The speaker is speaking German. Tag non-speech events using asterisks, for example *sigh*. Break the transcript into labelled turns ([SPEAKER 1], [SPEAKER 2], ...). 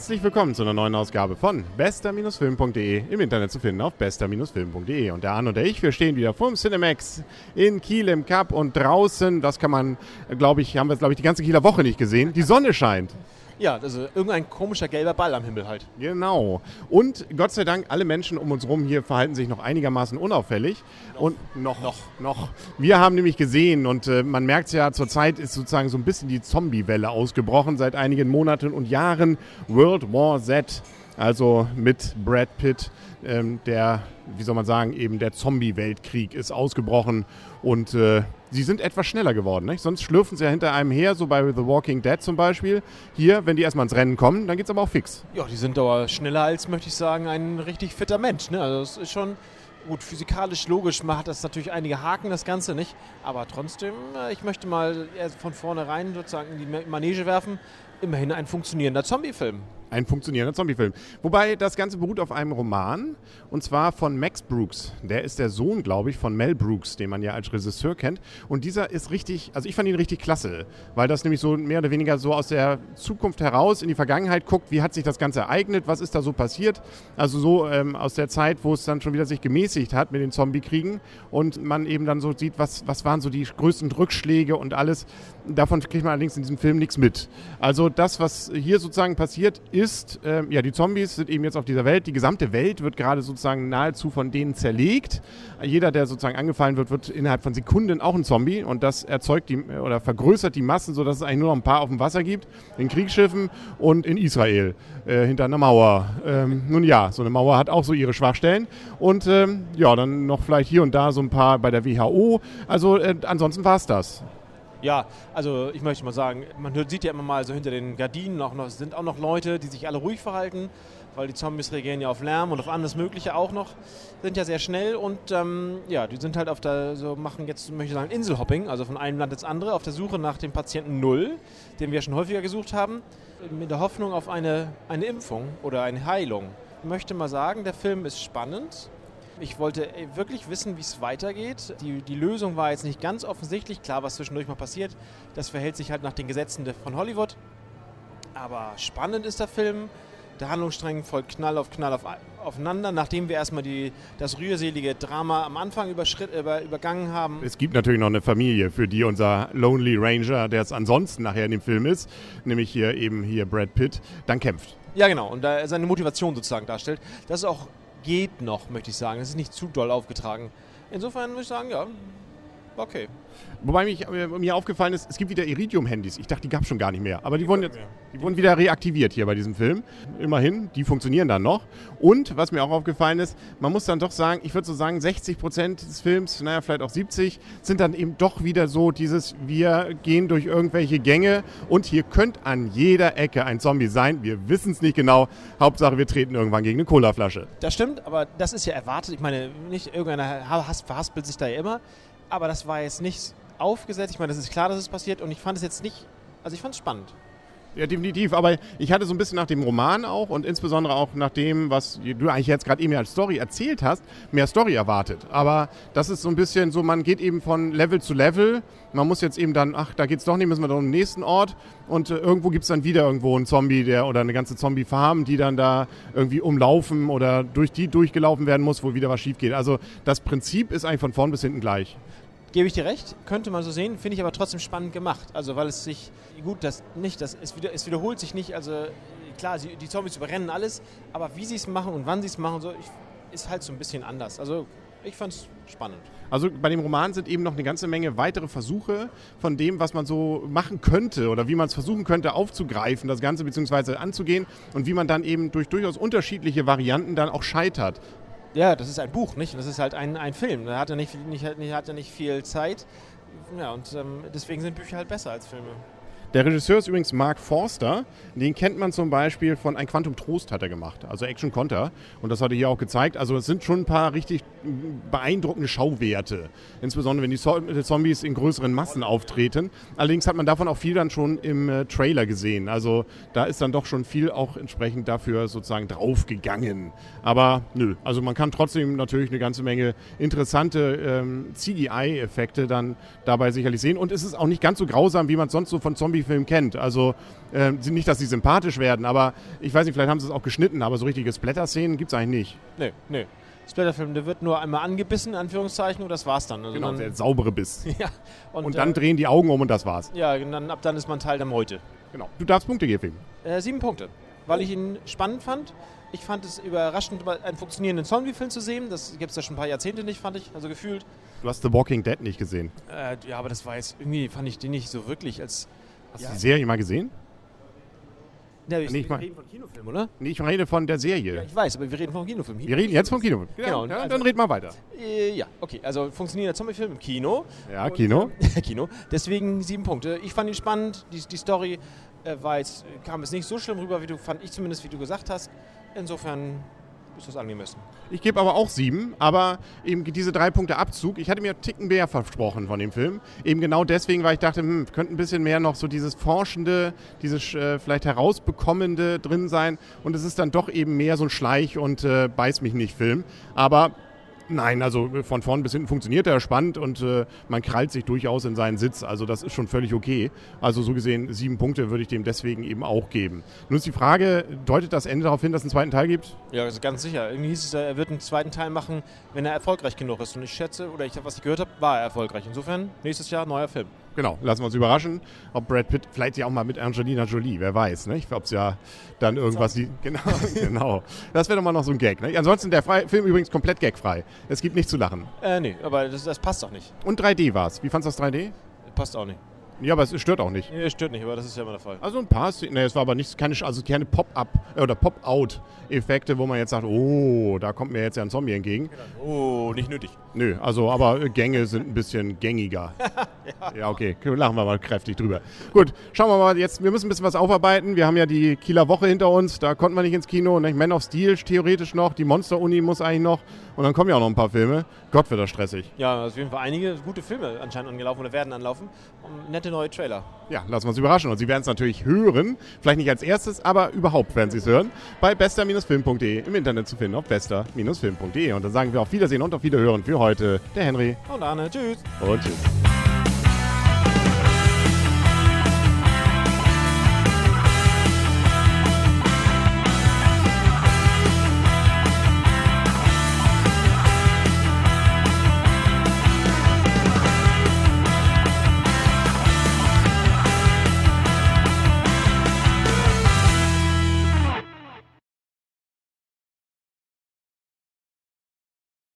[SPEAKER 1] Herzlich willkommen zu einer neuen Ausgabe von bester-film.de im Internet zu finden auf bester-film.de. Und der Arne und der ich, wir stehen wieder vorm Cinemax in Kiel im Cup und draußen, das kann man, glaube ich, haben wir glaube ich die ganze Kieler Woche nicht gesehen, die Sonne scheint.
[SPEAKER 2] Ja, also irgendein komischer gelber Ball am Himmel halt.
[SPEAKER 1] Genau. Und Gott sei Dank, alle Menschen um uns herum hier verhalten sich noch einigermaßen unauffällig. Noch. Und noch, noch, noch. Wir haben nämlich gesehen und äh, man merkt es ja, zurzeit ist sozusagen so ein bisschen die Zombie-Welle ausgebrochen seit einigen Monaten und Jahren. World War Z, also mit Brad Pitt, ähm, der, wie soll man sagen, eben der Zombie-Weltkrieg ist ausgebrochen und äh, sie sind etwas schneller geworden. Nicht? Sonst schlürfen sie ja hinter einem her, so bei The Walking Dead zum Beispiel. Hier, wenn die erstmal ins Rennen kommen, dann geht es aber auch fix.
[SPEAKER 2] Ja, die sind aber schneller als, möchte ich sagen, ein richtig fitter Mensch. Ne? Also es ist schon gut, physikalisch, logisch hat das natürlich einige Haken, das Ganze nicht. Aber trotzdem, äh, ich möchte mal von vornherein sozusagen in die Manege werfen. Immerhin ein funktionierender Zombie-Film.
[SPEAKER 1] Ein funktionierender Zombiefilm. Wobei das Ganze beruht auf einem Roman und zwar von Max Brooks. Der ist der Sohn, glaube ich, von Mel Brooks, den man ja als Regisseur kennt. Und dieser ist richtig, also ich fand ihn richtig klasse, weil das nämlich so mehr oder weniger so aus der Zukunft heraus in die Vergangenheit guckt, wie hat sich das Ganze ereignet, was ist da so passiert. Also so ähm, aus der Zeit, wo es dann schon wieder sich gemäßigt hat mit den Zombie-Kriegen und man eben dann so sieht, was, was waren so die größten Rückschläge und alles. Davon kriegt man allerdings in diesem Film nichts mit. Also das, was hier sozusagen passiert, ist, äh, ja, die Zombies sind eben jetzt auf dieser Welt. Die gesamte Welt wird gerade sozusagen nahezu von denen zerlegt. Jeder, der sozusagen angefallen wird, wird innerhalb von Sekunden auch ein Zombie und das erzeugt die oder vergrößert die Massen, sodass es eigentlich nur noch ein paar auf dem Wasser gibt, in Kriegsschiffen und in Israel äh, hinter einer Mauer. Ähm, nun ja, so eine Mauer hat auch so ihre Schwachstellen und ähm, ja, dann noch vielleicht hier und da so ein paar bei der WHO. Also äh, ansonsten war es das.
[SPEAKER 2] Ja, also ich möchte mal sagen, man sieht ja immer mal so hinter den Gardinen auch noch, sind auch noch Leute, die sich alle ruhig verhalten, weil die Zombies reagieren ja auf Lärm und auf alles Mögliche auch noch, sind ja sehr schnell und ähm, ja, die sind halt auf der, so machen jetzt, möchte ich sagen, Inselhopping, also von einem Land ins andere, auf der Suche nach dem Patienten Null, den wir schon häufiger gesucht haben, mit der Hoffnung auf eine, eine Impfung oder eine Heilung. Ich möchte mal sagen, der Film ist spannend, ich wollte wirklich wissen, wie es weitergeht. Die, die Lösung war jetzt nicht ganz offensichtlich. Klar, was zwischendurch mal passiert, das verhält sich halt nach den Gesetzen von Hollywood. Aber spannend ist der Film. Der Handlungsstrang folgt Knall auf Knall auf, aufeinander, nachdem wir erstmal die, das rührselige Drama am Anfang überschritt, über, übergangen haben.
[SPEAKER 1] Es gibt natürlich noch eine Familie, für die unser Lonely Ranger, der es ansonsten nachher in dem Film ist, nämlich hier eben hier Brad Pitt, dann kämpft.
[SPEAKER 2] Ja, genau, und da seine Motivation sozusagen darstellt. Das ist auch geht noch, möchte ich sagen. Es ist nicht zu doll aufgetragen. Insofern würde ich sagen, ja, okay.
[SPEAKER 1] Wobei mich, äh, mir aufgefallen ist, es gibt wieder Iridium-Handys. Ich dachte, die gab es schon gar nicht mehr. Aber die, die wurden, jetzt, die wurden wieder reaktiviert hier bei diesem Film. Immerhin, die funktionieren dann noch. Und was mir auch aufgefallen ist, man muss dann doch sagen, ich würde so sagen, 60 Prozent des Films, naja, vielleicht auch 70, sind dann eben doch wieder so dieses, wir gehen durch irgendwelche Gänge und hier könnte an jeder Ecke ein Zombie sein. Wir wissen es nicht genau. Hauptsache, wir treten irgendwann gegen eine Colaflasche.
[SPEAKER 2] Das stimmt, aber das ist ja erwartet. Ich meine, nicht irgendeiner verhaspelt sich da ja immer. Aber das war jetzt nicht aufgesetzt. Ich meine, das ist klar, dass es passiert und ich fand es jetzt nicht, also ich fand es spannend.
[SPEAKER 1] Ja, definitiv. Aber ich hatte so ein bisschen nach dem Roman auch und insbesondere auch nach dem, was du eigentlich jetzt gerade eben als Story erzählt hast, mehr Story erwartet. Aber das ist so ein bisschen so, man geht eben von Level zu Level. Man muss jetzt eben dann, ach, da geht's doch nicht, müssen wir doch im nächsten Ort. Und äh, irgendwo gibt es dann wieder irgendwo einen Zombie, der oder eine ganze Zombie-Farm, die dann da irgendwie umlaufen oder durch die durchgelaufen werden muss, wo wieder was schief geht. Also das Prinzip ist eigentlich von vorn bis hinten gleich.
[SPEAKER 2] Gebe ich dir recht, könnte man so sehen, finde ich aber trotzdem spannend gemacht. Also weil es sich, gut, das nicht, das, es, wieder, es wiederholt sich nicht, also klar, sie, die Zombies überrennen alles, aber wie sie es machen und wann sie es machen, so, ich, ist halt so ein bisschen anders. Also ich fand es spannend.
[SPEAKER 1] Also bei dem Roman sind eben noch eine ganze Menge weitere Versuche von dem, was man so machen könnte oder wie man es versuchen könnte aufzugreifen, das Ganze beziehungsweise anzugehen und wie man dann eben durch durchaus unterschiedliche Varianten dann auch scheitert.
[SPEAKER 2] Ja, das ist ein Buch, nicht? Das ist halt ein, ein Film. Da hat er nicht, nicht, hat er nicht viel Zeit. Ja, und ähm, deswegen sind Bücher halt besser als Filme.
[SPEAKER 1] Der Regisseur ist übrigens Mark Forster. Den kennt man zum Beispiel von Ein Quantum Trost hat er gemacht, also Action Konter. Und das hat er hier auch gezeigt. Also es sind schon ein paar richtig beeindruckende Schauwerte. Insbesondere wenn die Zombies in größeren Massen auftreten. Allerdings hat man davon auch viel dann schon im äh, Trailer gesehen. Also da ist dann doch schon viel auch entsprechend dafür sozusagen draufgegangen. Aber nö, also man kann trotzdem natürlich eine ganze Menge interessante ähm, CGI-Effekte dann dabei sicherlich sehen. Und es ist auch nicht ganz so grausam, wie man es sonst so von Zombie-Filmen kennt. Also äh, nicht, dass sie sympathisch werden, aber ich weiß nicht, vielleicht haben sie es auch geschnitten, aber so richtige Splatter-Szenen gibt es eigentlich nicht.
[SPEAKER 2] Nee, nee. Splatterfilm, der wird nur einmal angebissen, in Anführungszeichen, und das war's dann.
[SPEAKER 1] Also genau, dann, der saubere Biss. *laughs*
[SPEAKER 2] ja.
[SPEAKER 1] Und, und dann äh, drehen die Augen um und das war's.
[SPEAKER 2] Ja, und dann, ab dann ist man Teil der Meute.
[SPEAKER 1] Genau. Du darfst Punkte geben.
[SPEAKER 2] Äh, sieben Punkte. Weil ich ihn spannend fand. Ich fand es überraschend, einen funktionierenden Zombie-Film zu sehen. Das gibt es ja schon ein paar Jahrzehnte nicht, fand ich. Also gefühlt.
[SPEAKER 1] Du hast The Walking Dead nicht gesehen.
[SPEAKER 2] Äh, ja, aber das war jetzt irgendwie, fand ich den nicht so wirklich als.
[SPEAKER 1] Hast ja. du die Serie mal gesehen?
[SPEAKER 2] Ja, ich, nee, ich wir reden von Kinofilm, oder?
[SPEAKER 1] Nee, ich rede von der Serie.
[SPEAKER 2] Ja, ich weiß, aber wir reden vom Kinofilm.
[SPEAKER 1] Wir reden jetzt vom Kinofilm. Genau. Ja, also, dann reden wir weiter.
[SPEAKER 2] Äh, ja, okay. Also funktioniert der Zombiefilm im Kino.
[SPEAKER 1] Ja, Und, Kino.
[SPEAKER 2] Äh, *laughs* Kino. Deswegen sieben Punkte. Ich fand ihn spannend. Die, die Story äh, war jetzt, kam es nicht so schlimm rüber, wie du, fand ich zumindest, wie du gesagt hast. Insofern ist das angemessen.
[SPEAKER 1] Ich gebe aber auch sieben, aber eben diese drei Punkte Abzug. Ich hatte mir Ticken mehr versprochen von dem Film. Eben genau deswegen, weil ich dachte, hm, könnte ein bisschen mehr noch so dieses Forschende, dieses äh, vielleicht Herausbekommende drin sein. Und es ist dann doch eben mehr so ein Schleich- und äh, Beiß mich nicht Film. Aber Nein, also äh, von vorn bis hinten funktioniert er spannend und äh, man krallt sich durchaus in seinen Sitz. Also das ist schon völlig okay. Also so gesehen, sieben Punkte würde ich dem deswegen eben auch geben. Nun ist die Frage, deutet das Ende darauf hin, dass es einen zweiten Teil gibt?
[SPEAKER 2] Ja, also ganz sicher. Irgendwie hieß es, er wird einen zweiten Teil machen, wenn er erfolgreich genug ist. Und ich schätze, oder ich, was ich gehört habe, war er erfolgreich. Insofern, nächstes Jahr neuer Film.
[SPEAKER 1] Genau, lassen wir uns überraschen, ob Brad Pitt, vielleicht ja auch mal mit Angelina Jolie, wer weiß, ne? Ob es ja dann irgendwas, die, *laughs* genau, genau. Das wäre doch mal noch so ein Gag, ne? Ansonsten der Film übrigens komplett gagfrei. Es gibt nichts zu lachen.
[SPEAKER 2] Äh, nee, aber das, das passt doch nicht.
[SPEAKER 1] Und 3D war es. Wie fandest du das 3D?
[SPEAKER 2] Passt auch nicht.
[SPEAKER 1] Ja, aber es stört auch nicht.
[SPEAKER 2] Nee, es stört nicht, aber das ist ja immer der Fall.
[SPEAKER 1] Also ein paar Szenen, nee, es war aber nicht, keine, also keine Pop-up äh, oder Pop-out-Effekte, wo man jetzt sagt, oh, da kommt mir jetzt ja ein Zombie entgegen.
[SPEAKER 2] Oh, nicht nötig.
[SPEAKER 1] Nö, also aber Gänge sind ein bisschen gängiger. *laughs* ja. ja, okay, lachen wir mal kräftig drüber. Gut, schauen wir mal jetzt, wir müssen ein bisschen was aufarbeiten. Wir haben ja die Kieler Woche hinter uns, da konnten wir nicht ins Kino. Ne? Man of Steel theoretisch noch, die Monster-Uni muss eigentlich noch und dann kommen ja auch noch ein paar Filme. Gott, wird das stressig.
[SPEAKER 2] Ja, auf jeden Fall einige gute Filme anscheinend angelaufen oder werden anlaufen. Und nette neue Trailer.
[SPEAKER 1] Ja, lassen wir uns überraschen. Und Sie werden es natürlich hören. Vielleicht nicht als erstes, aber überhaupt werden Sie es hören. Bei bester-film.de im Internet zu finden auf bester-film.de. Und dann sagen wir auf Wiedersehen und auf Wiederhören für heute. Der Henry.
[SPEAKER 2] Und Arne. Tschüss.
[SPEAKER 1] Und tschüss.